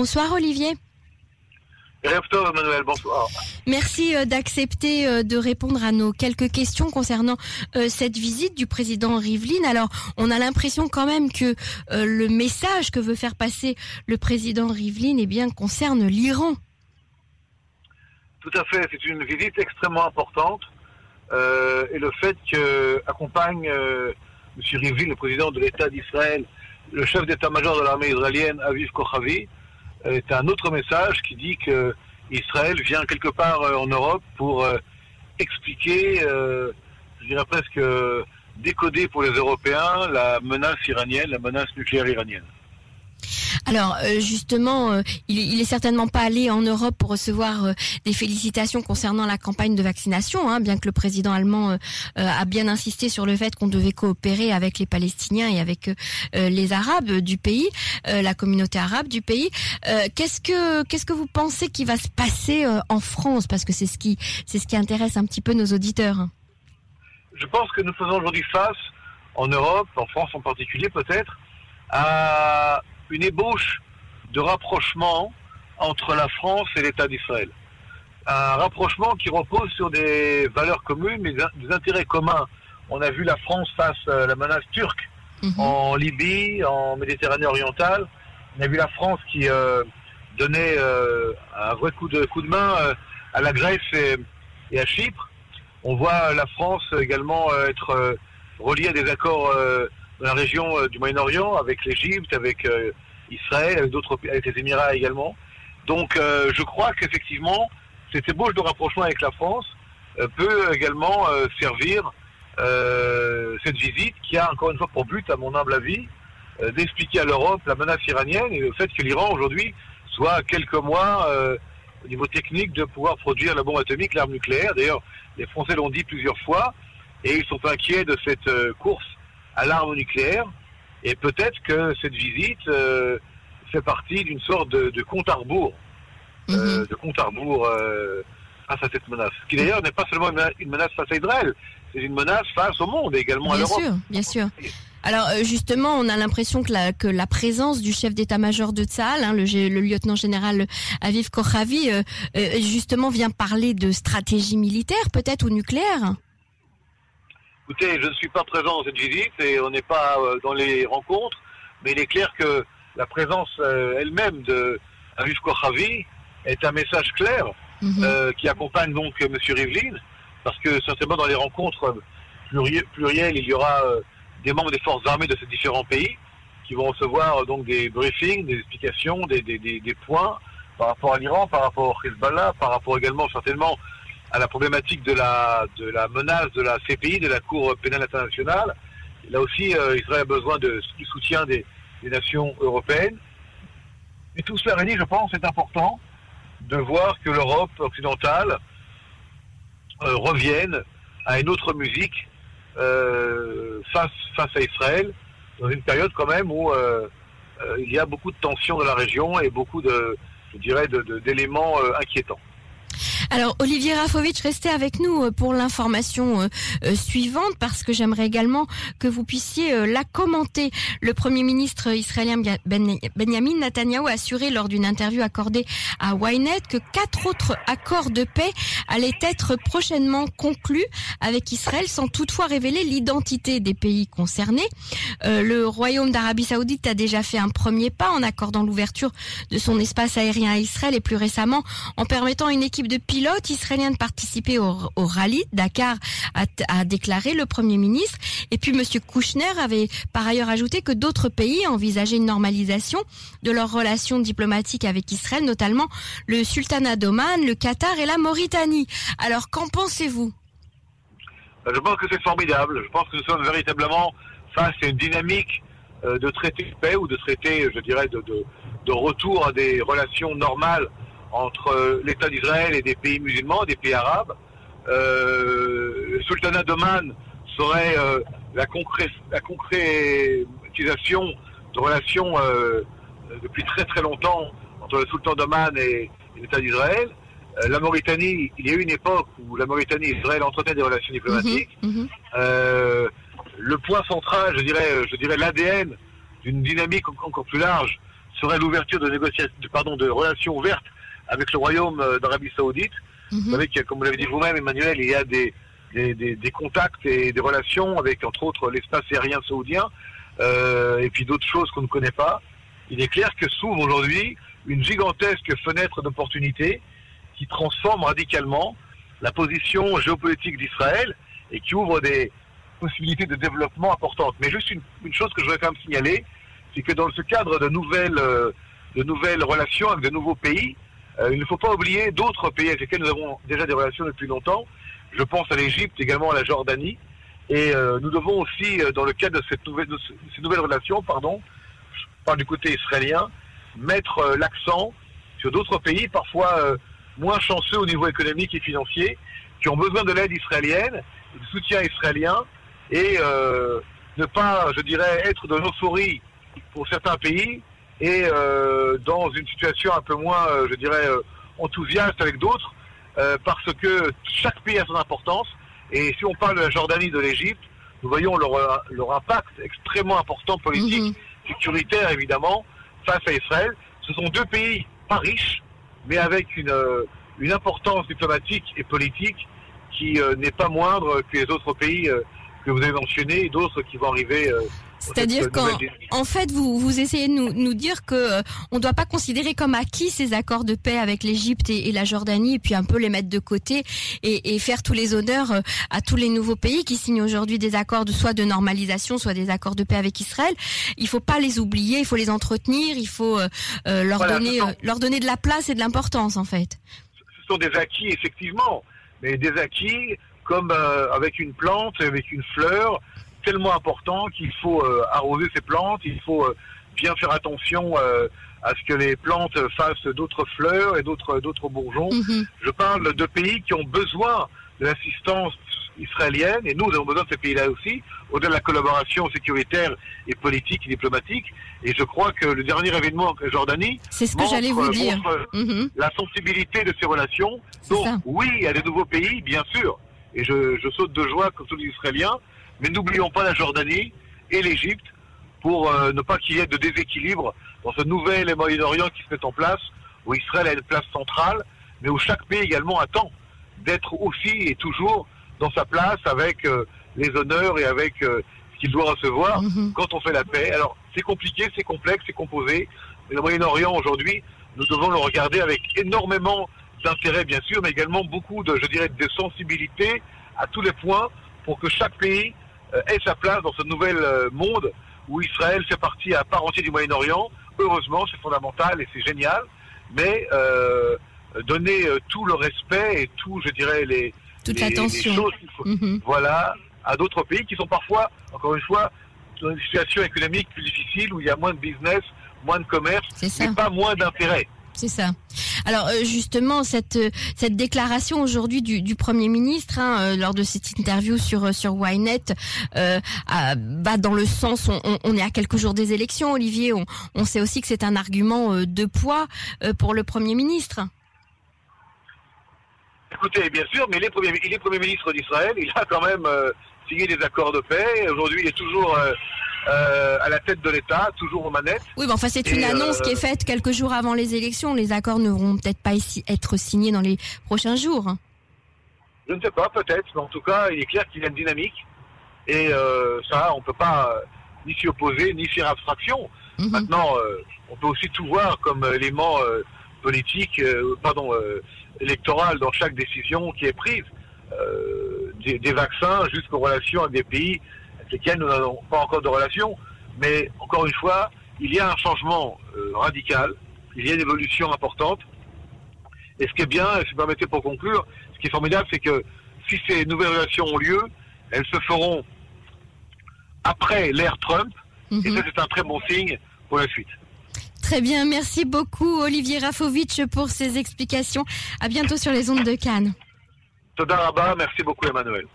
Bonsoir Olivier. Emmanuel, bonsoir. Merci euh, d'accepter euh, de répondre à nos quelques questions concernant euh, cette visite du président Rivlin. Alors, on a l'impression quand même que le message que veut faire passer le président Rivlin eh bien, concerne l'Iran. Tout à fait, c'est une visite extrêmement importante. et le fait qu'accompagne M. Rivlin, le président de l'État d'Israël, le chef d'état-major de l'armée israélienne, Aviv Kochavi, est un autre message qui dit que Israël vient quelque part euh, en Europe pour euh, expliquer, euh, je dirais presque décoder pour les Européens la menace iranienne, la menace nucléaire iranienne. Alors euh, justement, euh, il, est certainement pas allé en Europe pour recevoir euh, des félicitations concernant la campagne de vaccination, hein, bien que le président allemand a bien insisté sur le fait qu'on devait coopérer avec les Palestiniens et avec les Arabes du pays, la communauté arabe du pays. qu'est-ce que qu'est-ce que vous pensez qui va se passer en France? Parce que c'est ce qui c'est ce qui intéresse un petit peu nos auditeurs. Je pense que nous faisons aujourd'hui face en Europe, en France en particulier peut-être, à une ébauche de rapprochement entre la France et l'État d'Israël. Un rapprochement qui repose sur des valeurs communes, mais des intérêts communs. On a vu la France face à la menace turque mhm. en Libye, en Méditerranée orientale. On a vu la France qui euh, donnait euh, un vrai coup de, coup de main euh, à la Grèce et, à Chypre. On voit la France également être reliée à des accords dans la région du Moyen-Orient avec l'Égypte, avec Israël, avec d'autres avec les Émirats également. Donc euh, je crois qu'effectivement, cette ébauche de rapprochement avec la France euh, peut également euh, servir cette visite qui a encore une fois pour but, à mon humble avis, d'expliquer à l'Europe la menace iranienne et le fait que l'Iran aujourd'hui soit à quelques mois au niveau technique de pouvoir produire la bombe atomique, l'arme nucléaire. D'ailleurs, les Français l'ont dit plusieurs fois et ils sont inquiets de cette course à l'arme nucléaire. Et peut-être que cette visite euh, fait partie d'une sorte de, compte à rebours, euh, mhm. de compte à rebours euh, face à cette menace. Qui d'ailleurs n'est pas seulement une menace face à Israël, c'est une menace face au monde et également à l'Europe. Bien sûr, bien sûr. Alors justement, on a l'impression que la, que la présence du chef d'état-major de Tzahal, hein, le, le, lieutenant général Aviv Kochavi, justement vient parler de stratégie militaire, peut-être ou nucléaire. Écoutez, je ne suis pas présent dans cette visite et on n'est pas euh, dans les rencontres, mais il est clair que la présence euh, elle-même de Aviv Kochavi est un message clair mhm. euh, qui accompagne donc M. Rivlin, parce que certainement dans les rencontres plurielles, il y aura des membres des forces armées de ces différents pays qui vont recevoir donc des briefings, des explications, des, des, des points par rapport à l'Iran, par rapport au Hezbollah, par rapport également certainement à la problématique de la, de la menace de la CPI, de la Cour pénale internationale. Là aussi, euh, Israël a besoin du soutien des, nations européennes. Et tout cela réuni, je pense, c'est important de voir que l'Europe occidentale euh, revienne à une autre musique euh, face, à Israël, dans une période quand même où il y a beaucoup de tensions dans la région et beaucoup de, je dirais, d'éléments inquiétants. Alors Olivier Rafovitch, restez avec nous euh, pour l'information euh, euh, suivante parce que j'aimerais également que vous puissiez la commenter. Le Premier ministre israélien ben-, Benjamin Netanyahu a assuré lors d'une interview accordée à Ynet que quatre autres accords de paix allaient être prochainement conclus avec Israël sans toutefois révéler l'identité des pays concernés. le Royaume d'Arabie Saoudite a déjà fait un premier pas en accordant l'ouverture de son espace aérien à Israël et plus récemment en permettant une équipe de pilote israélien de participer au, rallye. Dakar a, déclaré le Premier ministre. Et puis Monsieur Kouchner avait par ailleurs ajouté que d'autres pays envisageaient une normalisation de leurs relations diplomatiques avec Israël, notamment le Sultanat d'Oman, le Qatar et la Mauritanie. Alors qu'en pensez-vous? Euh, Je pense que c'est formidable. Je pense que nous sommes véritablement face à une dynamique euh, de traité de paix ou de traité, je dirais, de, de retour à des relations normales entre l'État d'Israël et des pays musulmans, des pays arabes. Euh, le sultanat d'Oman serait euh, la, la, concrétisation de relations euh, depuis très très longtemps entre le sultan d'Oman et, l'État d'Israël. Euh, la Mauritanie, il y a eu une époque où la Mauritanie et Israël entretenaient des relations diplomatiques. Mhm, mhm. le point central, je dirais, je dirais l'ADN d'une dynamique encore plus large, serait l'ouverture de négociations, pardon, de relations ouvertes avec le Royaume euh, d'Arabie Saoudite. Vous Mhm. savez que, comme vous l'avez dit vous-même, Emmanuel, il y a des, des, des- des contacts et des relations avec, entre autres, l'espace aérien saoudien euh, et puis d'autres choses qu'on ne connaît pas. Il est clair que s'ouvre aujourd'hui une gigantesque fenêtre d'opportunité qui transforme radicalement la position géopolitique d'Israël et qui ouvre des possibilités de développement importantes. Mais juste une, une chose que je voudrais quand même signaler, c'est que dans ce cadre de nouvelles, euh, de nouvelles relations avec de nouveaux pays, euh, il ne faut pas oublier d'autres pays avec lesquels nous avons déjà des relations depuis longtemps. Je pense à l'Égypte, également à la Jordanie. Et euh, nous devons aussi, euh, dans le cadre de, ces nouvelles relations, pardon, je parle du côté israélien, mettre l'accent sur d'autres pays, parfois moins chanceux au niveau économique et financier, qui ont besoin de l'aide israélienne, du soutien israélien, et ne pas, je dirais, être de l'euphorie pour certains pays et euh, dans une situation un peu moins, euh, je dirais, euh, enthousiaste avec d'autres, euh, parce que chaque pays a son importance. Et si on parle de la Jordanie, de l'Égypte, nous voyons leur, leur impact extrêmement important politique, Mhm. sécuritaire évidemment, face à Israël. Ce sont deux pays pas riches, mais avec une, une importance diplomatique et politique qui euh, n'est pas moindre que les autres pays euh, que vous avez mentionnés et d'autres qui vont arriver. euh, C'est-à-dire qu'en en fait, vous, vous essayez de nous, nous dire que euh, on ne doit pas considérer comme acquis ces accords de paix avec l'Égypte et, et la Jordanie, et puis un peu les mettre de côté et, et faire tous les honneurs euh, à tous les nouveaux pays qui signent aujourd'hui des accords de soit de normalisation, soit des accords de paix avec Israël. Il faut pas les oublier, il faut les entretenir, il faut euh, euh, leur Voilà, donner sont- euh, leur donner de la place et de l'importance en fait. ce sont des acquis effectivement, mais des acquis comme euh, avec une plante, avec une fleur, tellement important qu'il faut euh, arroser ces plantes, il faut euh, bien faire attention euh, à ce que les plantes fassent d'autres fleurs et d'autres d'autres bourgeons. Mhm. Je parle de pays qui ont besoin de l'assistance israélienne, et nous, nous avons besoin de ces pays-là aussi, au-delà de la collaboration sécuritaire et politique et diplomatique. Et je crois que le dernier événement en Jordanie C'est ce que montre- j'allais vous dire. montre Mhm. la sensibilité de ces relations. C'est Donc, ça. oui, il y a des nouveaux pays, bien sûr, et je, je saute de joie comme tous les Israéliens, mais n'oublions pas la Jordanie et l'Égypte pour euh, ne pas qu'il y ait de déséquilibre dans ce nouvel Moyen-Orient qui se met en place, où Israël a une place centrale, mais où chaque pays également attend d'être aussi et toujours dans sa place avec euh, les honneurs et avec euh, ce qu'il doit recevoir Mhm. quand on fait la paix. Alors, c'est compliqué, c'est complexe, c'est composé. Mais le Moyen-Orient, aujourd'hui, nous devons le regarder avec énormément d'intérêt, bien sûr, mais également beaucoup de, je dirais, de sensibilité à tous les points pour que chaque pays ait sa place dans ce nouvel euh, monde où Israël fait partie à part entière du Moyen-Orient. Heureusement, c'est fondamental et c'est génial. Mais euh, donner euh, tout le respect et tout, je dirais, les, Toute les- choses qu'il faut- Mhm. voilà, à d'autres pays qui sont parfois, encore une fois, dans une situation économique plus difficile où il y a moins de business, moins de commerce, mais pas moins d'intérêt. C'est ça. Alors euh, justement cette euh, cette déclaration aujourd'hui du, premier ministre hein, euh, lors de cette interview sur sur Ynet va dans le sens on, est à quelques jours des élections Olivier on, sait aussi que c'est un argument de poids pour le premier ministre. Écoutez, bien sûr, mais il est Premier, ministre d'Israël, il a quand même signé des accords de paix, aujourd'hui il est toujours euh, euh, à la tête de l'État, toujours aux manettes. Oui, mais enfin c'est Et, une annonce euh, qui est faite quelques jours avant les élections. Les accords ne vont peut-être pas ici être signés dans les prochains jours. Je ne sais pas, peut-être, mais en tout cas, il est clair qu'il y a une dynamique. Et ça, on ne peut pas ni s'y opposer, ni faire abstraction. Mhm. Maintenant, on peut aussi tout voir comme élément politique, pardon, électoral dans chaque décision qui est prise. Euh, des, des vaccins jusqu'aux relations avec des pays avec lesquels nous n'avons pas encore de relations. Mais encore une fois, il y a un changement euh, radical, il y a une évolution importante. Et ce qui est bien, et si vous permettez pour conclure, ce qui est formidable, c'est que si ces nouvelles relations ont lieu, elles se feront après l'ère Trump, et Mhm. ça c'est un très bon signe pour la suite. Très bien, merci beaucoup Olivier Rafovitch pour ces explications. À bientôt sur les ondes de Cannes. Toda merci beaucoup Emmanuel.